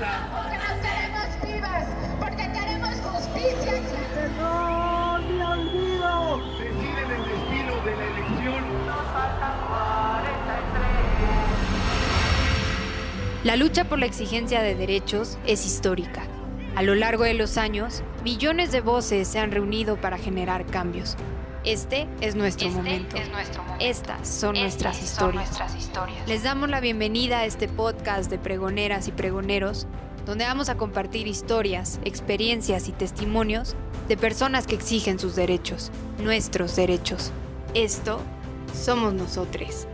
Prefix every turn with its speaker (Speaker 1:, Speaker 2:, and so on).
Speaker 1: Porque nos queremos vivas, porque queremos justicia.
Speaker 2: ¡Perdón, mi olvido!
Speaker 3: Deciden el destino de la elección.
Speaker 4: La lucha por la exigencia de derechos es histórica. A lo largo de los años, millones de voces se han reunido para generar cambios. Este es nuestro,
Speaker 5: Este
Speaker 4: momento.
Speaker 5: es nuestro momento.
Speaker 4: Estas son
Speaker 5: Estas
Speaker 4: nuestras
Speaker 5: son
Speaker 4: historias.
Speaker 5: nuestras historias.
Speaker 4: Les damos la bienvenida a este podcast de pregoneras y pregoneros, donde vamos a compartir historias, experiencias y testimonios de personas que exigen sus derechos, nuestros derechos. Esto somos nosotros.